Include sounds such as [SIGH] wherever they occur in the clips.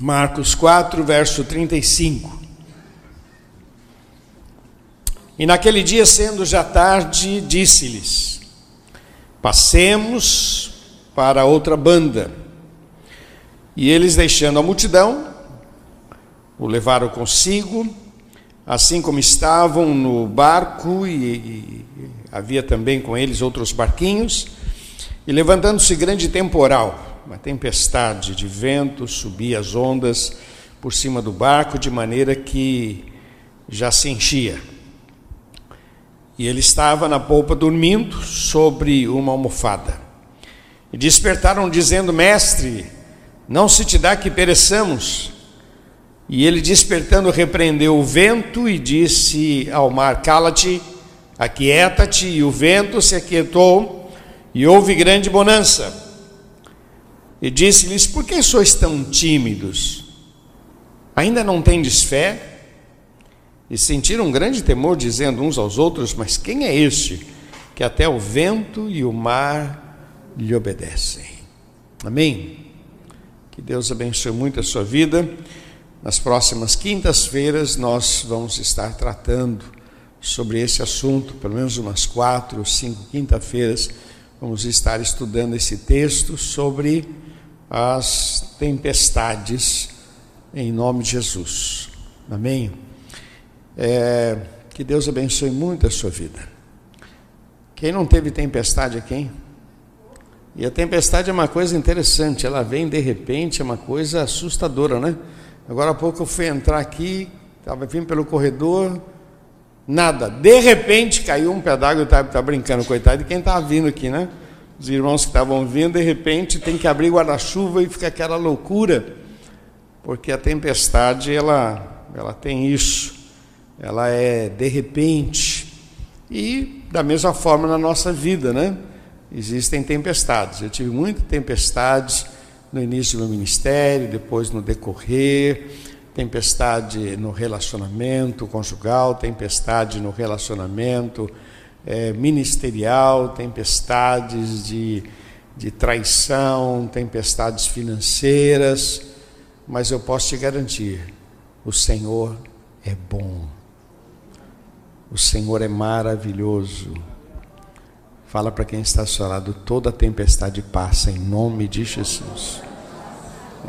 Marcos 4, verso 35. E naquele dia, sendo já tarde, disse-lhes: Passemos para outra banda. E eles, deixando a multidão, o levaram consigo, assim como estavam no barco, e, e havia também com eles outros barquinhos, e levantando-se grande temporal, uma tempestade de vento, subia as ondas por cima do barco, de maneira que já se enchia. E ele estava na polpa dormindo sobre uma almofada. E despertaram dizendo: Mestre, não se te dá que pereçamos. E ele despertando repreendeu o vento e disse ao mar: Cala-te, aquieta-te. E o vento se aquietou e houve grande bonança. E disse-lhes: Por que sois tão tímidos? Ainda não tendes fé? e sentiram um grande temor, dizendo uns aos outros: Mas quem é este que até o vento e o mar lhe obedecem? Amém? Que Deus abençoe muito a sua vida. Nas próximas quintas-feiras nós vamos estar tratando sobre esse assunto, pelo menos umas quatro ou cinco quinta-feiras, vamos estar estudando esse texto sobre as tempestades em nome de Jesus. Amém? É, que Deus abençoe muito a sua vida. Quem não teve tempestade aqui? E a tempestade é uma coisa interessante, ela vem de repente, é uma coisa assustadora, né? Agora há pouco eu fui entrar aqui, estava vindo pelo corredor, nada. De repente caiu um pedaço, tá brincando, coitado de quem estava vindo aqui, né? Os irmãos que estavam vindo, de repente tem que abrir guarda-chuva e fica aquela loucura, porque a tempestade, ela, ela tem isso ela é de repente. E da mesma forma na nossa vida, né? Existem tempestades. Eu tive muitas tempestades no início do meu ministério, depois no decorrer, tempestade no relacionamento conjugal, tempestade no relacionamento é, ministerial, tempestades de, de traição, tempestades financeiras, mas eu posso te garantir: o Senhor é bom. O Senhor é maravilhoso. Fala para quem está lado, toda tempestade passa em nome de Jesus.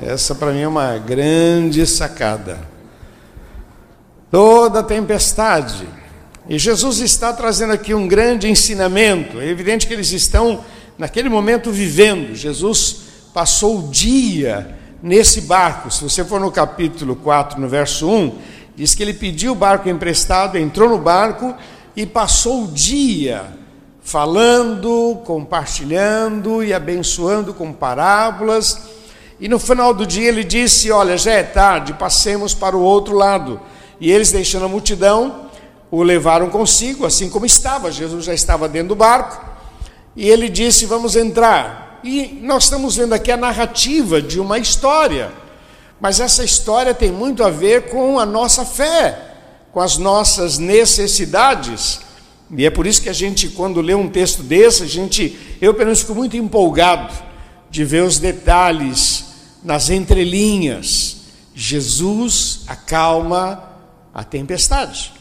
Essa para mim é uma grande sacada. Toda tempestade. E Jesus está trazendo aqui um grande ensinamento. É evidente que eles estão naquele momento vivendo. Jesus passou o dia nesse barco. Se você for no capítulo 4, no verso 1, Diz que ele pediu o barco emprestado, entrou no barco e passou o dia falando, compartilhando e abençoando com parábolas. E no final do dia ele disse: Olha, já é tarde, passemos para o outro lado. E eles, deixando a multidão, o levaram consigo, assim como estava. Jesus já estava dentro do barco. E ele disse: Vamos entrar. E nós estamos vendo aqui a narrativa de uma história. Mas essa história tem muito a ver com a nossa fé, com as nossas necessidades. E é por isso que a gente, quando lê um texto desse, a gente, eu pelo menos fico muito empolgado de ver os detalhes nas entrelinhas. Jesus acalma a tempestade.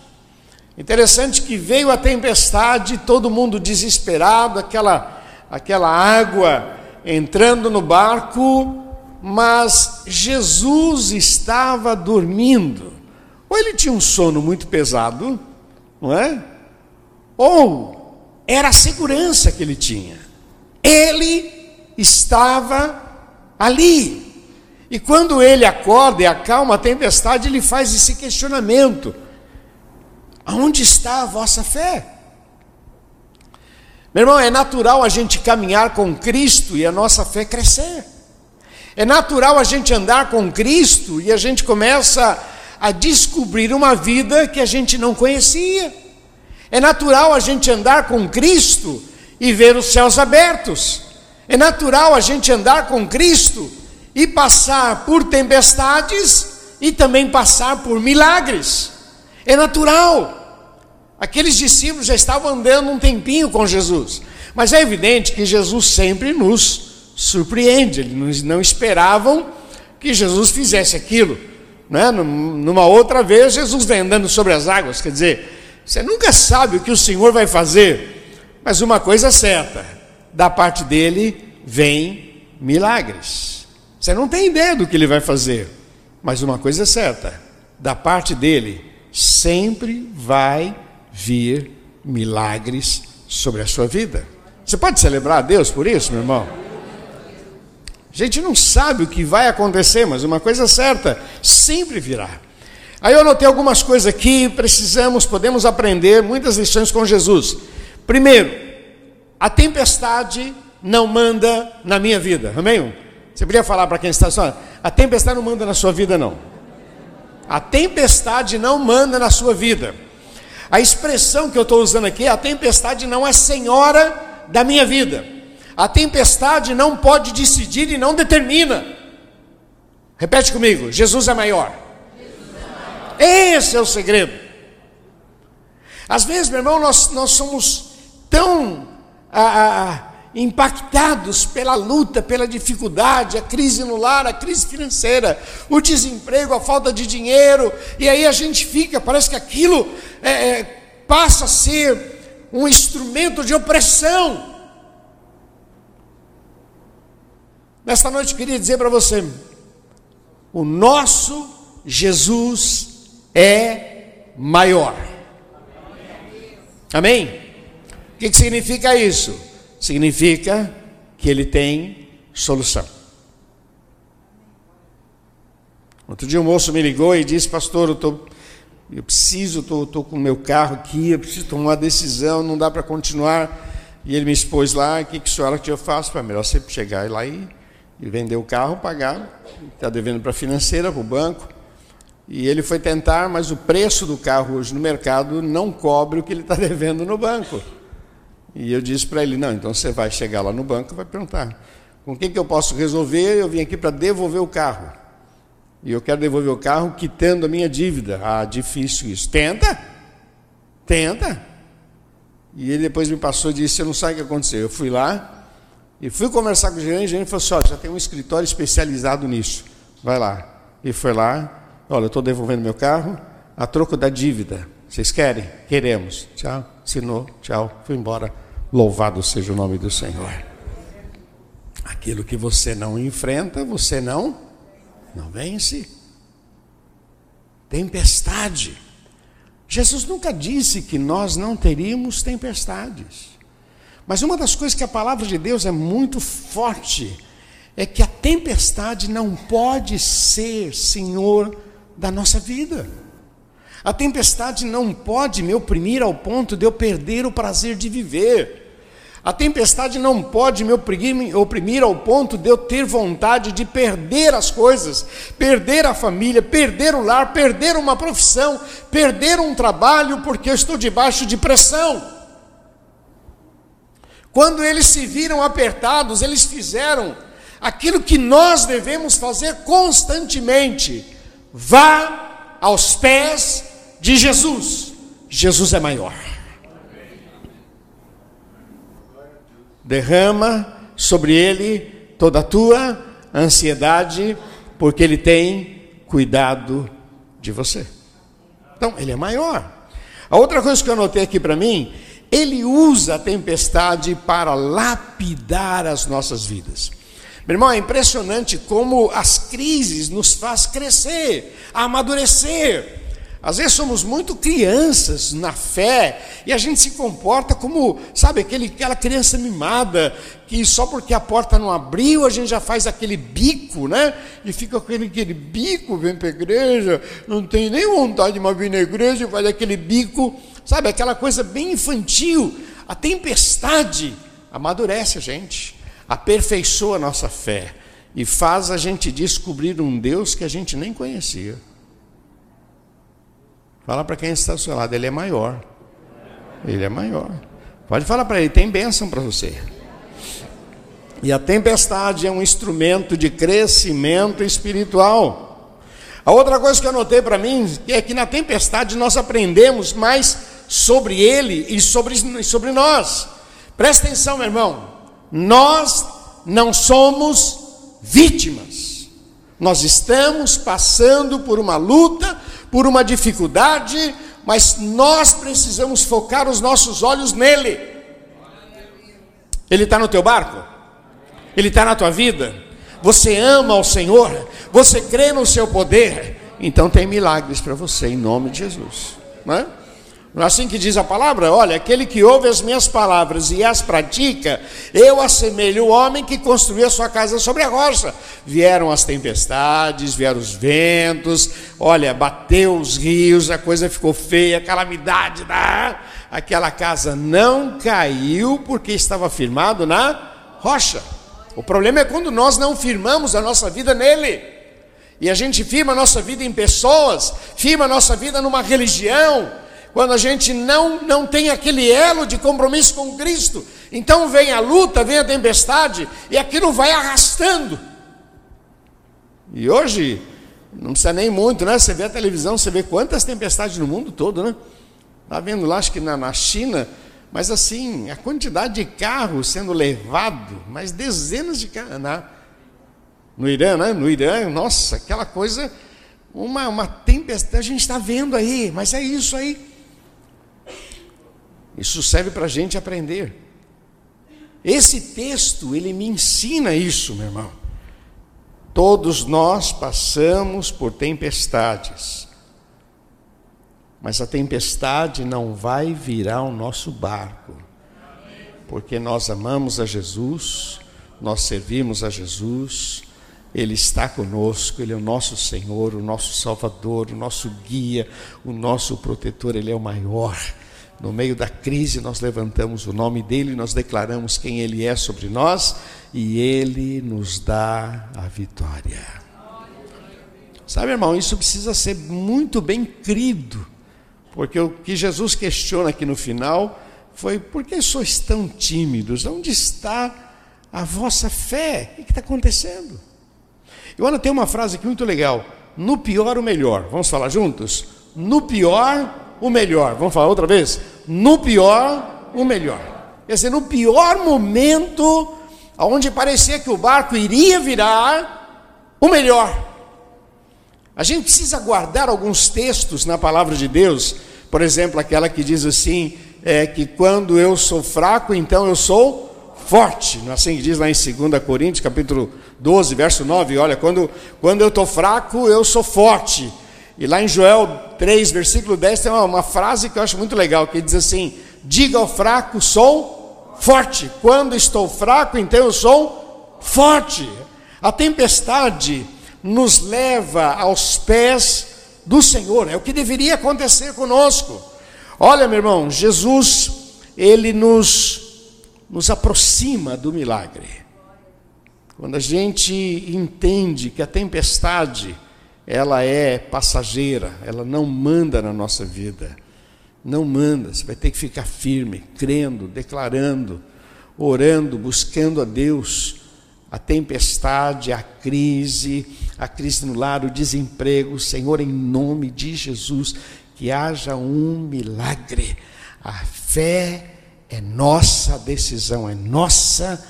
Interessante que veio a tempestade, todo mundo desesperado, aquela, aquela água entrando no barco, mas Jesus estava dormindo. Ou ele tinha um sono muito pesado, não é? Ou era a segurança que ele tinha. Ele estava ali. E quando ele acorda e acalma a tempestade, ele faz esse questionamento: Aonde está a vossa fé? Meu irmão, é natural a gente caminhar com Cristo e a nossa fé crescer. É natural a gente andar com Cristo e a gente começa a descobrir uma vida que a gente não conhecia. É natural a gente andar com Cristo e ver os céus abertos. É natural a gente andar com Cristo e passar por tempestades e também passar por milagres. É natural. Aqueles discípulos já estavam andando um tempinho com Jesus, mas é evidente que Jesus sempre nos surpreende. Eles não esperavam que Jesus fizesse aquilo. Né? Numa outra vez, Jesus vem andando sobre as águas. Quer dizer, você nunca sabe o que o Senhor vai fazer, mas uma coisa é certa: da parte dele vem milagres. Você não tem ideia do que ele vai fazer, mas uma coisa é certa: da parte dele sempre vai vir milagres sobre a sua vida. Você pode celebrar a Deus por isso, meu irmão? A gente não sabe o que vai acontecer, mas uma coisa certa, sempre virá. Aí eu anotei algumas coisas aqui, precisamos, podemos aprender muitas lições com Jesus. Primeiro, a tempestade não manda na minha vida. Amém? Você poderia falar para quem está só, a tempestade não manda na sua vida não. A tempestade não manda na sua vida. A expressão que eu estou usando aqui, a tempestade não é senhora da minha vida. A tempestade não pode decidir e não determina. Repete comigo: Jesus é maior. Jesus é maior. Esse é o segredo. Às vezes, meu irmão, nós, nós somos tão ah, ah, impactados pela luta, pela dificuldade, a crise no lar, a crise financeira, o desemprego, a falta de dinheiro, e aí a gente fica, parece que aquilo é, é, passa a ser um instrumento de opressão. Nesta noite queria dizer para você: o nosso Jesus é maior. Amém? O que significa isso? Significa que ele tem solução. Outro dia um moço me ligou e disse, pastor, eu, tô, eu preciso, estou com o meu carro aqui, eu preciso tomar uma decisão, não dá para continuar. E ele me expôs lá, o que, que a senhora que eu faço? Para melhor você chegar lá e, e vender o carro, pagar, está devendo para a financeira, para o banco. E ele foi tentar, mas o preço do carro hoje no mercado não cobre o que ele está [LAUGHS] devendo no banco. E eu disse para ele: não, então você vai chegar lá no banco e vai perguntar: com quem que eu posso resolver? Eu vim aqui para devolver o carro. E eu quero devolver o carro quitando a minha dívida. Ah, difícil isso. Tenta, tenta. E ele depois me passou e disse: Eu não sei o que aconteceu. Eu fui lá e fui conversar com o gerente. O gerente falou assim: Olha, já tem um escritório especializado nisso. Vai lá. E foi lá: Olha, eu estou devolvendo meu carro a troco da dívida. Vocês querem? Queremos. Tchau. Assinou. Tchau. Fui embora. Louvado seja o nome do Senhor. Aquilo que você não enfrenta, você não não vence. Tempestade. Jesus nunca disse que nós não teríamos tempestades. Mas uma das coisas que a palavra de Deus é muito forte é que a tempestade não pode ser senhor da nossa vida. A tempestade não pode me oprimir ao ponto de eu perder o prazer de viver. A tempestade não pode me oprimir, ao ponto de eu ter vontade de perder as coisas, perder a família, perder o lar, perder uma profissão, perder um trabalho, porque eu estou debaixo de pressão. Quando eles se viram apertados, eles fizeram aquilo que nós devemos fazer constantemente: vá aos pés de Jesus. Jesus é maior. Derrama sobre ele toda a tua ansiedade, porque ele tem cuidado de você. Então, ele é maior. A outra coisa que eu anotei aqui para mim, ele usa a tempestade para lapidar as nossas vidas. Meu irmão, é impressionante como as crises nos faz crescer, amadurecer. Às vezes somos muito crianças na fé e a gente se comporta como, sabe, aquele, aquela criança mimada que só porque a porta não abriu a gente já faz aquele bico, né? E fica com aquele, bico, vem para a igreja, não tem nem vontade de vir na igreja e faz aquele bico, sabe, aquela coisa bem infantil. A tempestade amadurece a gente, aperfeiçoa a nossa fé e faz a gente descobrir um Deus que a gente nem conhecia. Fala para quem está ao seu lado, ele é maior. Ele é maior. Pode falar para ele, tem bênção para você. E a tempestade é um instrumento de crescimento espiritual. A outra coisa que eu anotei para mim é que na tempestade nós aprendemos mais sobre ele e sobre, sobre nós. Presta atenção, meu irmão. Nós não somos vítimas. Nós estamos passando por uma luta, por uma dificuldade, mas nós precisamos focar os nossos olhos nele. Ele está no teu barco? Ele está na tua vida? Você ama o Senhor? Você crê no seu poder? Então tem milagres para você em nome de Jesus, não é? Não é assim que diz a palavra? Olha, aquele que ouve as minhas palavras e as pratica, eu assemelho o homem que construiu a sua casa sobre a rocha. Vieram as tempestades, vieram os ventos, olha, bateu os rios, a coisa ficou feia, calamidade, né? aquela casa não caiu porque estava firmado na rocha. O problema é quando nós não firmamos a nossa vida nele. E a gente firma a nossa vida em pessoas, firma a nossa vida numa religião, quando a gente não, não tem aquele elo de compromisso com Cristo. Então vem a luta, vem a tempestade, e aquilo vai arrastando. E hoje, não precisa nem muito, né? Você vê a televisão, você vê quantas tempestades no mundo todo, né? Está vendo lá, acho que na, na China, mas assim, a quantidade de carros sendo levado, mas dezenas de carros. Na, no Irã, né? No Irã, nossa, aquela coisa, uma, uma tempestade, a gente está vendo aí, mas é isso aí. Isso serve para a gente aprender. Esse texto, ele me ensina isso, meu irmão. Todos nós passamos por tempestades, mas a tempestade não vai virar o nosso barco, porque nós amamos a Jesus, nós servimos a Jesus, Ele está conosco, Ele é o nosso Senhor, o nosso Salvador, o nosso guia, o nosso protetor, Ele é o maior. No meio da crise, nós levantamos o nome dele, nós declaramos quem ele é sobre nós e ele nos dá a vitória. Sabe, irmão, isso precisa ser muito bem crido, porque o que Jesus questiona aqui no final foi: por que sois tão tímidos? Onde está a vossa fé? O que está acontecendo? E olha, tem uma frase aqui muito legal: no pior, o melhor. Vamos falar juntos? No pior, o melhor. Vamos falar outra vez? No pior, o melhor. Quer dizer, no pior momento, onde parecia que o barco iria virar, o melhor. A gente precisa guardar alguns textos na palavra de Deus, por exemplo, aquela que diz assim: é, que quando eu sou fraco, então eu sou forte. Não é assim que diz lá em 2 Coríntios, capítulo 12, verso 9: olha, quando, quando eu estou fraco, eu sou forte. E lá em Joel 3, versículo 10, tem uma, uma, frase que eu acho muito legal, que diz assim: Diga ao fraco, sou forte. Quando estou fraco, então eu sou forte. A tempestade nos leva aos pés do Senhor, é o que deveria acontecer conosco. Olha, meu irmão, Jesus, ele nos, nos aproxima do milagre. Quando a gente entende que a tempestade, ela é passageira, ela não manda na nossa vida. Não manda, você vai ter que ficar firme, crendo, declarando, orando, buscando a Deus. A tempestade, a crise, a crise no lar, o desemprego, Senhor, em nome de Jesus, que haja um milagre. A fé é nossa, a decisão é nossa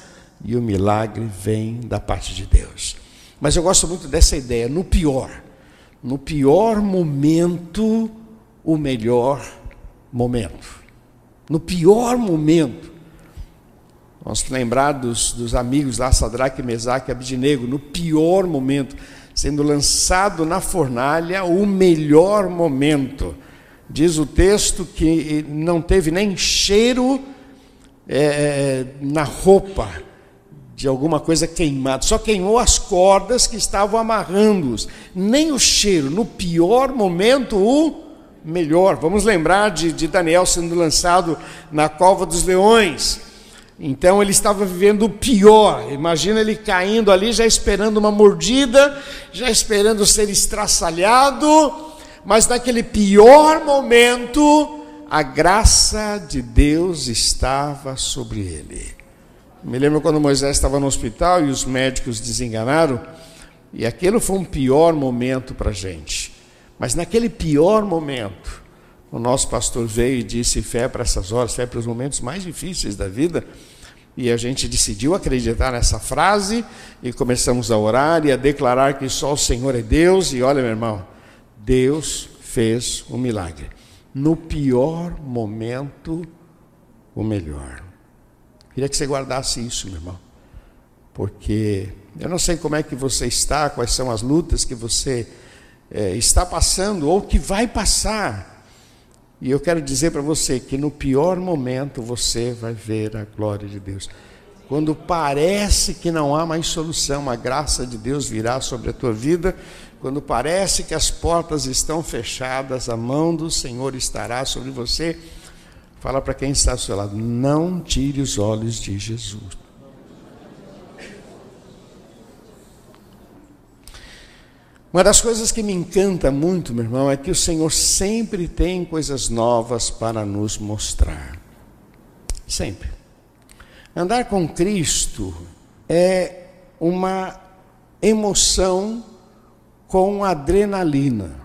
e o milagre vem da parte de Deus. Mas eu gosto muito dessa ideia, no pior, no pior momento, o melhor momento. No pior momento. Vamos lembrar dos, amigos lá, Sadraque, Mesaque e Abidinego, no pior momento, sendo lançado na fornalha, o melhor momento. Diz o texto que não teve nem cheiro é, na roupa, de alguma coisa queimada, só queimou as cordas que estavam amarrando-os, nem o cheiro, no pior momento, o melhor. Vamos lembrar de, de Daniel sendo lançado na cova dos leões. Então ele estava vivendo o pior. Imagina ele caindo ali, já esperando uma mordida, já esperando ser estraçalhado, mas naquele pior momento, a graça de Deus estava sobre ele. Me lembro quando Moisés estava no hospital e os médicos desenganaram, e aquele foi um pior momento para a gente. Mas naquele pior momento, o nosso pastor veio e disse: fé para essas horas, fé para os momentos mais difíceis da vida. E a gente decidiu acreditar nessa frase e começamos a orar e a declarar que só o Senhor é Deus. E olha, meu irmão, Deus fez um milagre. No pior momento, o melhor. Queria que você guardasse isso, meu irmão. Porque eu não sei como é que você está, quais são as lutas que você é, está passando ou que vai passar. E eu quero dizer para você que no pior momento você vai ver a glória de Deus. Quando parece que não há mais solução, a graça de Deus virá sobre a tua vida. Quando parece que as portas estão fechadas, a mão do Senhor estará sobre você. Fala para quem está ao seu lado: não tire os olhos de Jesus. Uma das coisas que me encanta muito, meu irmão, é que o Senhor sempre tem coisas novas para nos mostrar. Sempre. Andar com Cristo é uma emoção com adrenalina.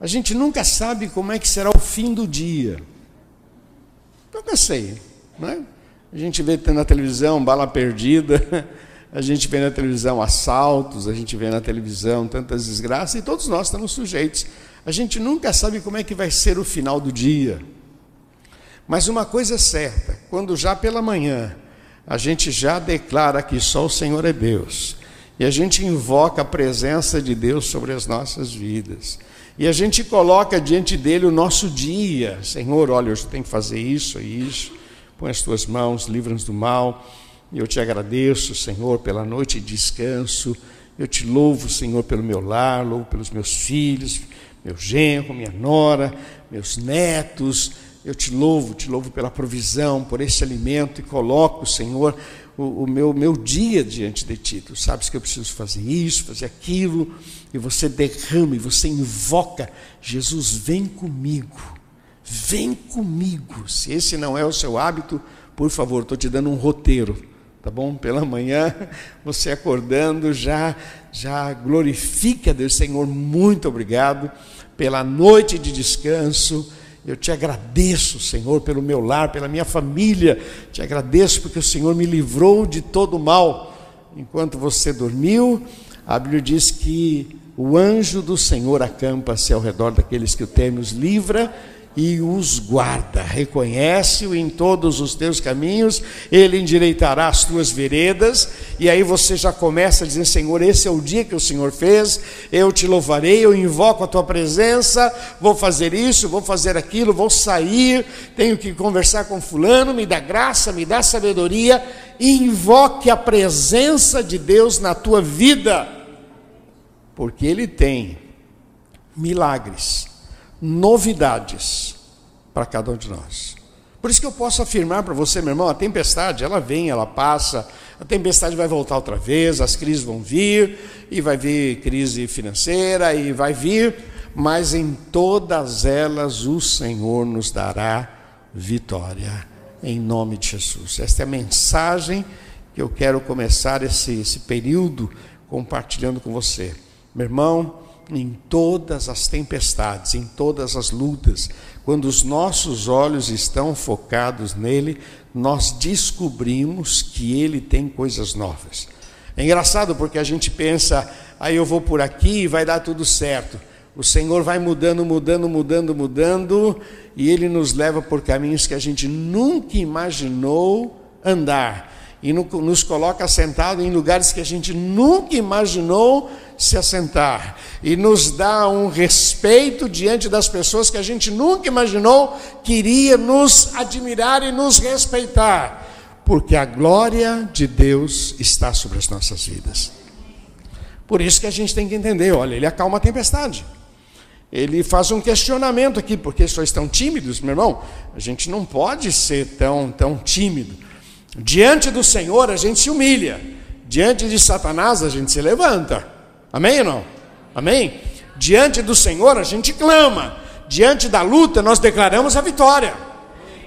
A gente nunca sabe como é que será o fim do dia. Nunca sei, não é? A gente vê na televisão bala perdida, [LAUGHS] a gente vê na televisão assaltos, a gente vê na televisão tantas desgraças e todos nós estamos sujeitos. A gente nunca sabe como é que vai ser o final do dia. Mas uma coisa é certa, quando já pela manhã a gente já declara que só o Senhor é Deus, e a gente invoca a presença de Deus sobre as nossas vidas, e a gente coloca diante dele o nosso dia, Senhor, olha, eu tenho que fazer isso e isso, põe as tuas mãos, livra-nos do mal. Eu te agradeço, Senhor, pela noite de descanso. Eu te louvo, Senhor, pelo meu lar, louvo pelos meus filhos, meu genro, minha nora, meus netos. Eu te louvo, te louvo pela provisão, por esse alimento e coloco, Senhor, o, o, meu, meu dia diante de ti. Tu sabes que eu preciso fazer isso, fazer aquilo, e você derrama e você invoca: Jesus, vem comigo, vem comigo. Se esse não é o seu hábito, por favor, estou te dando um roteiro tá bom? Pela manhã, [LAUGHS] você acordando, já já glorifique a Deus, Senhor, muito obrigado pela noite de descanso. Eu te agradeço, Senhor, pelo meu lar, pela minha família. Te agradeço porque o Senhor me livrou de todo o mal. Enquanto você dormiu, a Bíblia diz que o anjo do Senhor acampa-se ao redor daqueles que o temem, os livra e os guarda. Reconhece-o em todos os teus caminhos, ele endireitará as tuas veredas, e aí você já começa a dizer: Senhor, esse é o dia que o Senhor fez, eu te louvarei, eu invoco a tua presença, vou fazer isso, vou fazer aquilo, vou sair, tenho que conversar com Fulano, me dá graça, me dá sabedoria, invoque a presença de Deus na tua vida, porque Ele tem milagres novidades para cada um de nós. Por isso que eu posso afirmar para você, meu irmão, a tempestade, ela vem, ela passa, a tempestade vai voltar outra vez, as crises vão vir, e vai vir crise financeira, e vai vir, mas em todas elas o Senhor nos dará vitória, em nome de Jesus. Esta é a mensagem que eu quero começar esse, esse período compartilhando com você. Meu irmão, em todas as tempestades, em todas as lutas, quando os nossos olhos estão focados nele, nós descobrimos que ele tem coisas novas. É engraçado porque a gente pensa, aí eu vou por aqui e vai dar tudo certo. O Senhor vai mudando, mudando, mudando, mudando, e ele nos leva por caminhos que a gente nunca imaginou andar e nos coloca sentado em lugares que a gente nunca imaginou se assentar, e nos dá um respeito diante das pessoas que a gente nunca imaginou que iria nos admirar e nos respeitar, porque a glória de Deus está sobre as nossas vidas. Por isso que a gente tem que entender, olha, ele acalma a tempestade. Ele faz um questionamento aqui, porque sois tão tímidos, meu irmão? A gente não pode ser tão, tão tímido. Diante do Senhor a gente se humilha, diante de Satanás a gente se levanta. Amém ou não? Amém? Diante do Senhor a gente clama, diante da luta nós declaramos a vitória.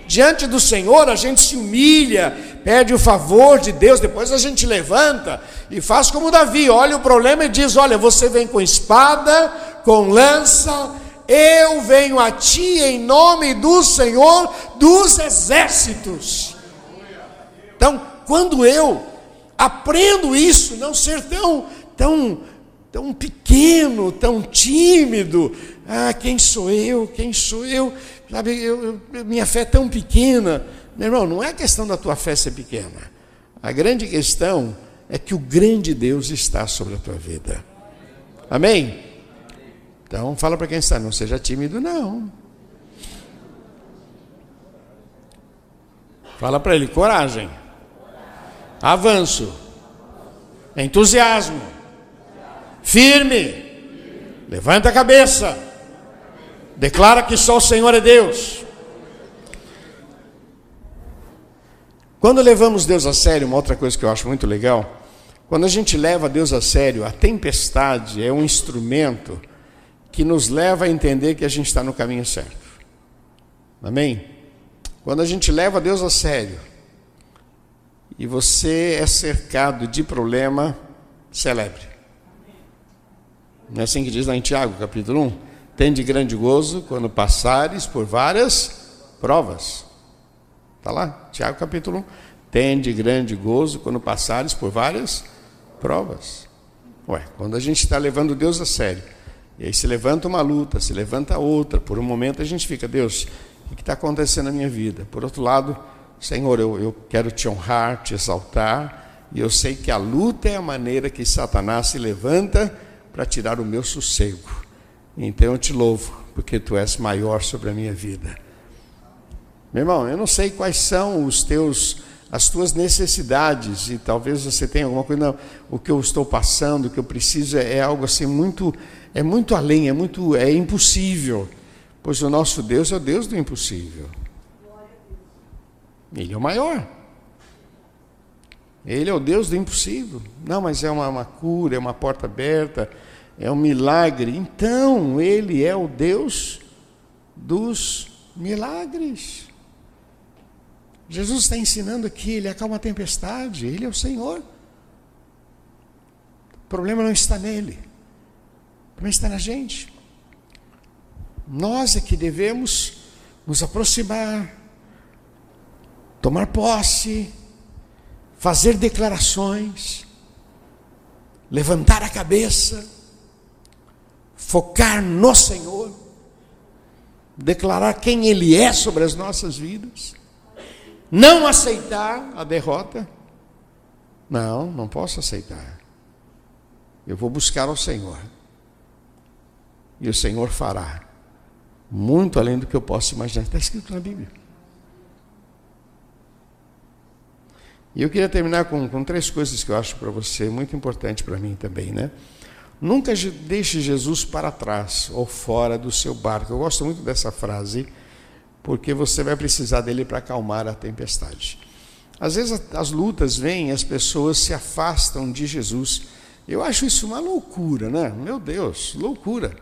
Diante do Senhor a gente se humilha, pede o favor de Deus, depois a gente levanta e faz como Davi, olha o problema e diz: Olha, você vem com espada, com lança, eu venho a ti em nome do Senhor dos exércitos. Então, quando eu aprendo isso, não ser tão, tão, tão pequeno, tão tímido, ah, quem sou eu? Quem sou eu? Sabe, eu, eu, minha fé é tão pequena. Meu irmão, não é questão da tua fé ser pequena. A grande questão é que o grande Deus está sobre a tua vida. Amém? Então, fala para quem está, não seja tímido, não. Fala para ele, coragem, avanço, entusiasmo, firme, levanta a cabeça, declara que só o Senhor é Deus. Quando levamos Deus a sério, uma outra coisa que eu acho muito legal, quando a gente leva Deus a sério, a tempestade é um instrumento que nos leva a entender que a gente está no caminho certo. Amém? Quando a gente leva Deus a sério e você é cercado de problema, celebre. Não é assim que diz lá em Tiago, capítulo 1? Tem de grande gozo quando passares por várias provas. Está lá, Tiago capítulo 1. Tem de grande gozo quando passares por várias provas. Ué, quando a gente está levando Deus a sério e aí se levanta uma luta, se levanta outra. Por um momento a gente fica, Deus, o que está acontecendo na minha vida? Por outro lado, Senhor, eu, eu quero te honrar, te exaltar, e eu sei que a luta é a maneira que Satanás se levanta para tirar o meu sossego. Então eu te louvo, porque tu és maior sobre a minha vida. Meu irmão, eu não sei quais são os teus as tuas necessidades e talvez você tenha alguma coisa, não, o que eu estou passando, o que eu preciso é, é algo assim muito é muito além, é muito é impossível. Pois o nosso Deus é o Deus do impossível. Ele é o maior. Ele é o Deus do impossível. Não, mas é uma, uma cura, é uma porta aberta, é um milagre. Então, Ele é o Deus dos milagres. Jesus está ensinando aqui, Ele acalma a tempestade, Ele é o Senhor. O problema não está nele mas está na gente. Nós é que devemos nos aproximar, tomar posse, fazer declarações, levantar a cabeça, focar no Senhor, declarar quem Ele é sobre as nossas vidas, não aceitar a derrota. Não, não posso aceitar. Eu vou buscar ao Senhor e o Senhor fará muito além do que eu posso imaginar. Está escrito na Bíblia. E eu queria terminar com, com três coisas que eu acho para você muito importante para mim também, né? Nunca deixe Jesus para trás ou fora do seu barco. Eu gosto muito dessa frase, porque você vai precisar dele para acalmar a tempestade. Às vezes as lutas vêm e as pessoas se afastam de Jesus. Eu acho isso uma loucura, né? Meu Deus, loucura.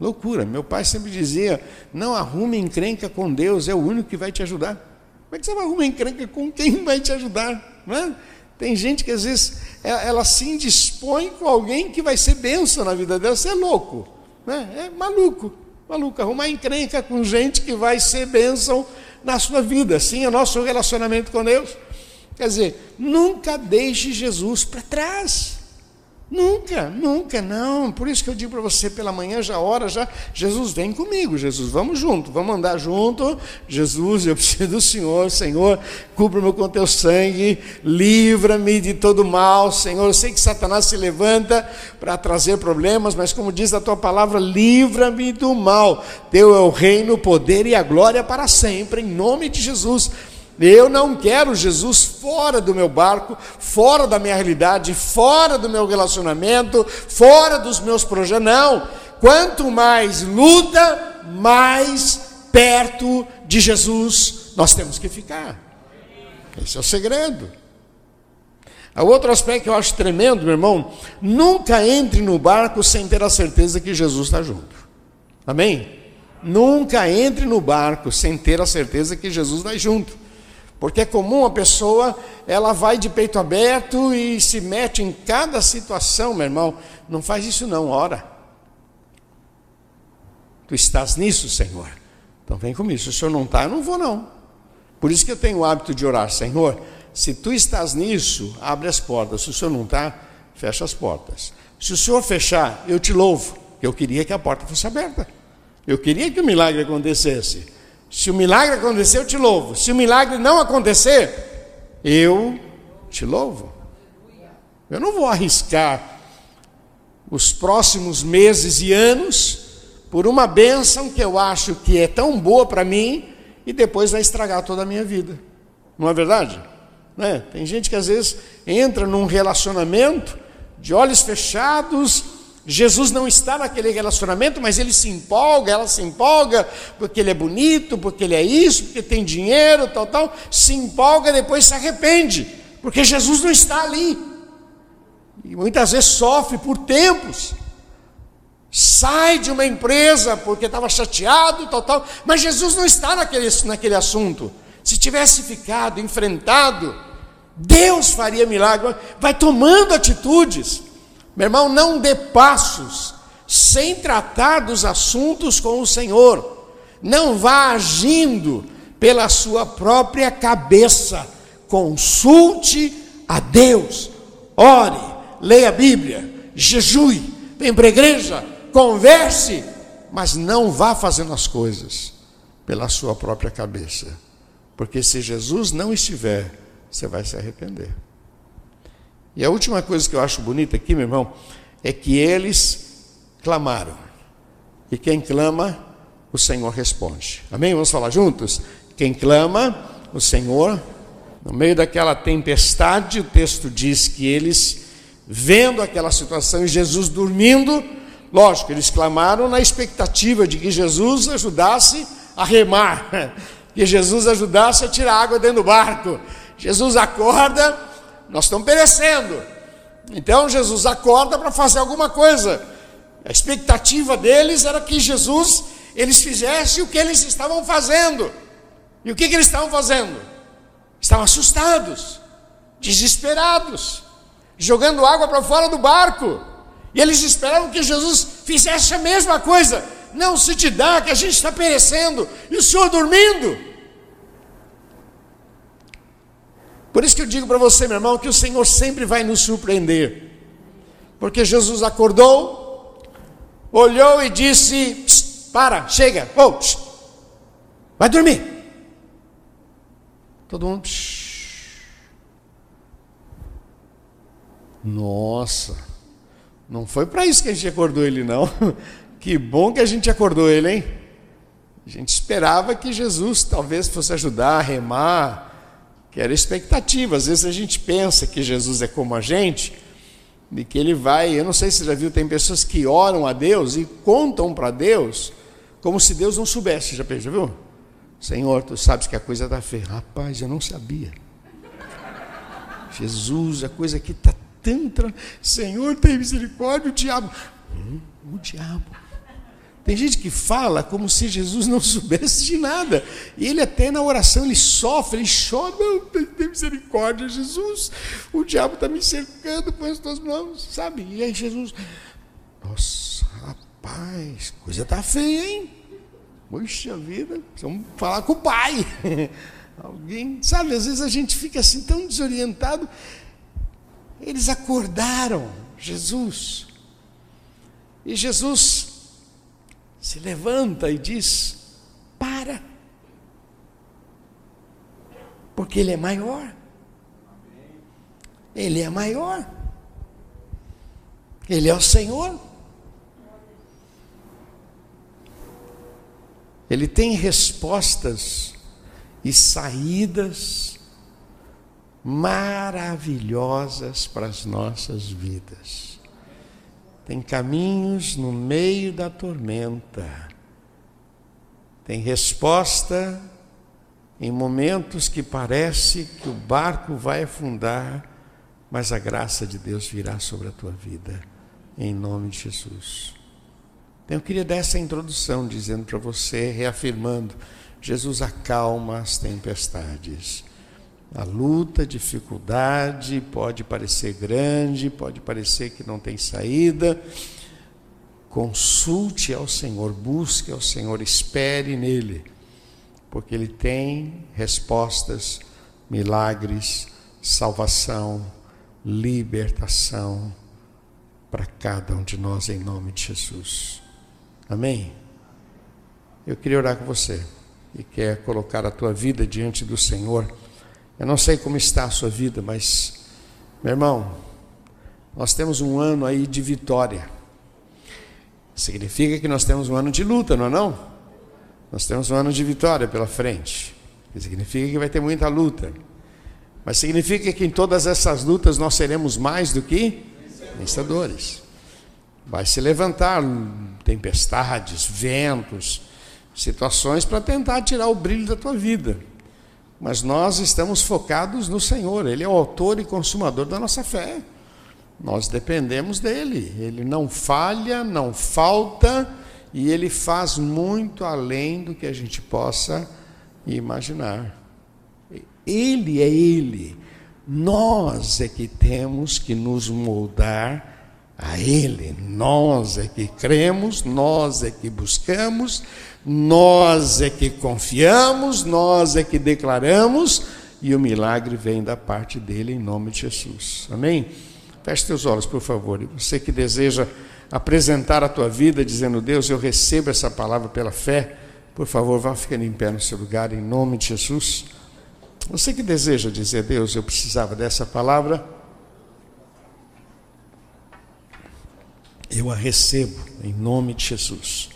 Loucura. Meu pai sempre dizia: não arrume encrenca com Deus, é o único que vai te ajudar. Como é que você vai arrumar encrenca com quem vai te ajudar? Não é? Tem gente que às vezes ela, se indispõe com alguém que vai ser benção na vida dela. Você é louco, né? é maluco, maluco. Arrumar encrenca com gente que vai ser bênção na sua vida. Assim é o nosso relacionamento com Deus. Quer dizer, nunca deixe Jesus para trás. Nunca, nunca, não. Por isso que eu digo para você pela manhã, já hora, já, Jesus, vem comigo, Jesus, vamos junto, vamos andar junto. Jesus, eu preciso do Senhor, Senhor, cubra-me com teu sangue, livra-me de todo mal, Senhor. Eu sei que Satanás se levanta para trazer problemas, mas como diz a tua palavra, livra-me do mal. Teu é o reino, o poder e a glória para sempre, em nome de Jesus. Eu não quero Jesus fora do meu barco, fora da minha realidade, fora do meu relacionamento, fora dos meus projetos. Não. Quanto mais luta, mais perto de Jesus nós temos que ficar. Esse é o segredo. O outro aspecto que eu acho tremendo, meu irmão, nunca entre no barco sem ter a certeza que Jesus está junto. Amém? Nunca entre no barco sem ter a certeza que Jesus vai junto. Porque é comum a pessoa, ela vai de peito aberto e se mete em cada situação, meu irmão. Não faz isso não, ora. Tu estás nisso, Senhor. Então vem comigo. Se o Senhor não está, eu não vou não. Por isso que eu tenho o hábito de orar, Senhor, se tu estás nisso, abre as portas. Se o senhor não está, fecha as portas. Se o senhor fechar, eu te louvo. Eu queria que a porta fosse aberta. Eu queria que o milagre acontecesse. Se o milagre acontecer, eu te louvo. Se o milagre não acontecer, eu te louvo. Eu não vou arriscar os próximos meses e anos por uma bênção que eu acho que é tão boa para mim e depois vai estragar toda a minha vida. Não é verdade? Né? Tem gente que às vezes entra num relacionamento de olhos fechados, Jesus não está naquele relacionamento, mas ele se empolga, ela se empolga, porque ele é bonito, porque ele é isso, porque tem dinheiro, tal, tal, se empolga, depois se arrepende, porque Jesus não está ali. E muitas vezes sofre por tempos sai de uma empresa porque estava chateado, tal, tal, mas Jesus não está naquele, naquele assunto. Se tivesse ficado, enfrentado, Deus faria milagre. Vai tomando atitudes. Meu irmão, não dê passos sem tratar dos assuntos com o Senhor. Não vá agindo pela sua própria cabeça. Consulte a Deus. Ore, leia a Bíblia, jejue, vem para a igreja, converse, mas não vá fazendo as coisas pela sua própria cabeça. Porque se Jesus não estiver, você vai se arrepender. E a última coisa que eu acho bonita aqui, meu irmão, é que eles clamaram. E quem clama, o Senhor responde. Amém? Vamos falar juntos? Quem clama, o Senhor. No meio daquela tempestade, o texto diz que eles, vendo aquela situação e Jesus dormindo, Lógico, eles clamaram na expectativa de que Jesus ajudasse a remar, [LAUGHS] que Jesus ajudasse a tirar água dentro do barco. Jesus acorda, nós estamos perecendo. Então Jesus acorda para fazer alguma coisa. A expectativa deles era que Jesus eles fizessem o que eles estavam fazendo. E o que, que eles estavam fazendo? Estavam assustados, desesperados, jogando água para fora do barco. E eles esperavam que Jesus fizesse a mesma coisa. Não se te dá que a gente está perecendo e o Senhor dormindo. Por isso que eu digo para você, meu irmão, que o Senhor sempre vai nos surpreender. Porque Jesus acordou, olhou e disse: Para, chega, oh, vai dormir. Todo mundo. Nossa. Não foi para isso que a gente acordou ele, não. [LAUGHS] Que bom que a gente acordou ele, hein? A gente esperava que Jesus talvez fosse ajudar a remar, que era expectativa. Às vezes a gente pensa que Jesus é como a gente, e que ele vai. Eu não sei se você já viu, tem pessoas que oram a Deus e contam para Deus como se Deus não soubesse. Já, viu? Senhor, tu sabes que a coisa está feia. Rapaz, eu não sabia. Jesus, a coisa aqui está tanta. Senhor, tem misericórdia, o diabo. Hum, o diabo. Tem gente que fala como se Jesus não [LAUGHS] soubesse de nada. E ele até na oração ele sofre, ele chora, não, tem misericórdia, Jesus. O diabo está me cercando com as tuas mãos, sabe? E aí Jesus, nossa, rapaz, coisa tá feia, hein? Puxa vida, vamos falar com o pai. [LAUGHS] Alguém, sabe, às vezes a gente fica assim tão desorientado. Eles acordaram Jesus. E Jesus se levanta e diz: Para. Porque Ele é maior. Ele é maior. Ele é o Senhor. Ele tem respostas e saídas maravilhosas para as nossas vidas. Tem caminhos no meio da tormenta. Tem resposta em momentos que parece que o barco vai afundar, mas a graça de Deus virá sobre a tua vida, em nome de Jesus. Então, eu queria dar essa introdução, dizendo para você, reafirmando: Jesus acalma as tempestades. A luta, a dificuldade pode parecer grande, pode parecer que não tem saída. Consulte ao Senhor, busque ao Senhor, espere nele, porque ele tem respostas, milagres salvação, libertação para cada um de nós em nome de Jesus. Amém? Eu queria orar com você e quer colocar a tua vida diante do Senhor. Eu não sei como está a sua vida, mas, meu irmão, nós temos um ano aí de vitória. Significa que nós temos um ano de luta, não é não? Nós temos um ano de vitória pela frente. Significa que vai ter muita luta. Mas significa que em todas essas lutas nós seremos mais do que vencedores. Vai se levantar tempestades, ventos, situações para tentar tirar o brilho da tua vida. Mas nós estamos focados no Senhor, Ele é o autor e consumador da nossa fé. Nós dependemos dele, ele não falha, não falta e ele faz muito além do que a gente possa imaginar. Ele é ele. Nós é que temos que nos moldar a Ele. Nós é que cremos, nós é que buscamos, nós é que confiamos, nós é que declaramos, e o milagre vem da parte dele em nome de Jesus. Amém? Feche teus olhos, por favor. E você que deseja apresentar a tua vida dizendo, Deus, eu recebo essa palavra pela fé, por favor, vá ficando em pé no seu lugar, em nome de Jesus. Você que deseja dizer, Deus, eu precisava dessa palavra, eu a recebo em nome de Jesus.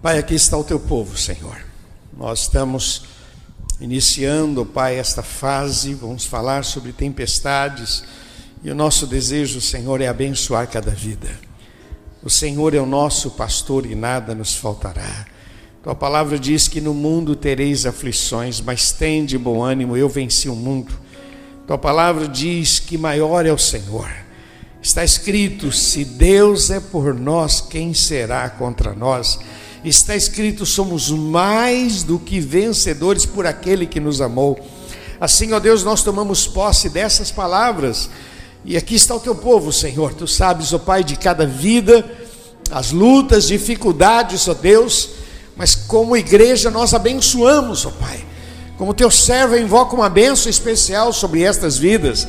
Pai, aqui está o teu povo, Senhor. Nós estamos iniciando, Pai, esta fase, vamos falar sobre tempestades, e o nosso desejo, Senhor, é abençoar cada vida. O Senhor é o nosso pastor e nada nos faltará. Tua palavra diz que no mundo tereis aflições, mas tende bom ânimo, eu venci o mundo. Tua palavra diz que maior é o Senhor. Está escrito: se Deus é por nós, quem será contra nós? Está escrito: somos mais do que vencedores por aquele que nos amou. Assim, ó Deus, nós tomamos posse dessas palavras. E aqui está o teu povo, Senhor. Tu sabes, ó Pai, de cada vida, as lutas, dificuldades, ó Deus. Mas como igreja nós abençoamos, ó Pai. Como teu servo invoca uma bênção especial sobre estas vidas,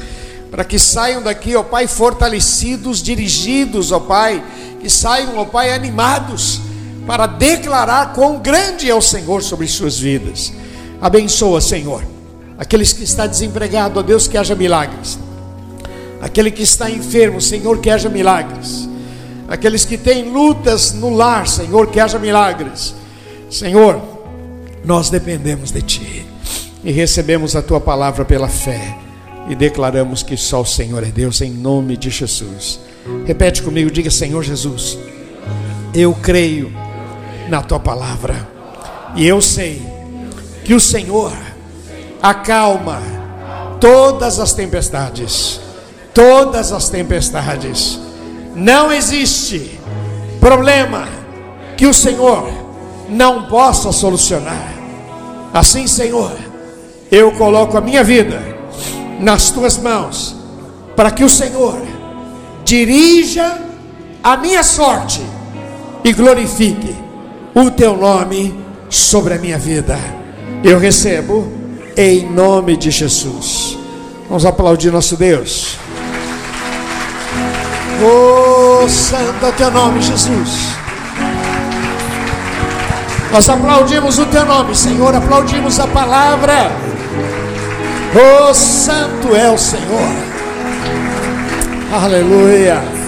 para que saiam daqui, ó Pai, fortalecidos, dirigidos, ó Pai, que saiam, ó Pai, animados para declarar quão grande é o Senhor sobre suas vidas. Abençoa, Senhor, aqueles que estão desempregados, ó Deus, que haja milagres. Aquele que está enfermo, Senhor, que haja milagres. Aqueles que têm lutas no lar, Senhor, que haja milagres. Senhor, nós dependemos de Ti e recebemos a Tua palavra pela fé e declaramos que só o Senhor é Deus em nome de Jesus. Repete comigo, diga Senhor Jesus, eu creio na tua palavra. E eu sei que o Senhor acalma todas as tempestades. Todas as tempestades. Não existe problema que o Senhor não possa solucionar. Assim, Senhor, eu coloco a minha vida nas tuas mãos, para que o Senhor dirija a minha sorte e glorifique o teu nome sobre a minha vida. Eu recebo em nome de Jesus. Vamos aplaudir nosso Deus. Oh, santo é teu nome, Jesus. Nós aplaudimos o teu nome, Senhor, aplaudimos a palavra. Oh, santo é o Senhor. Aleluia.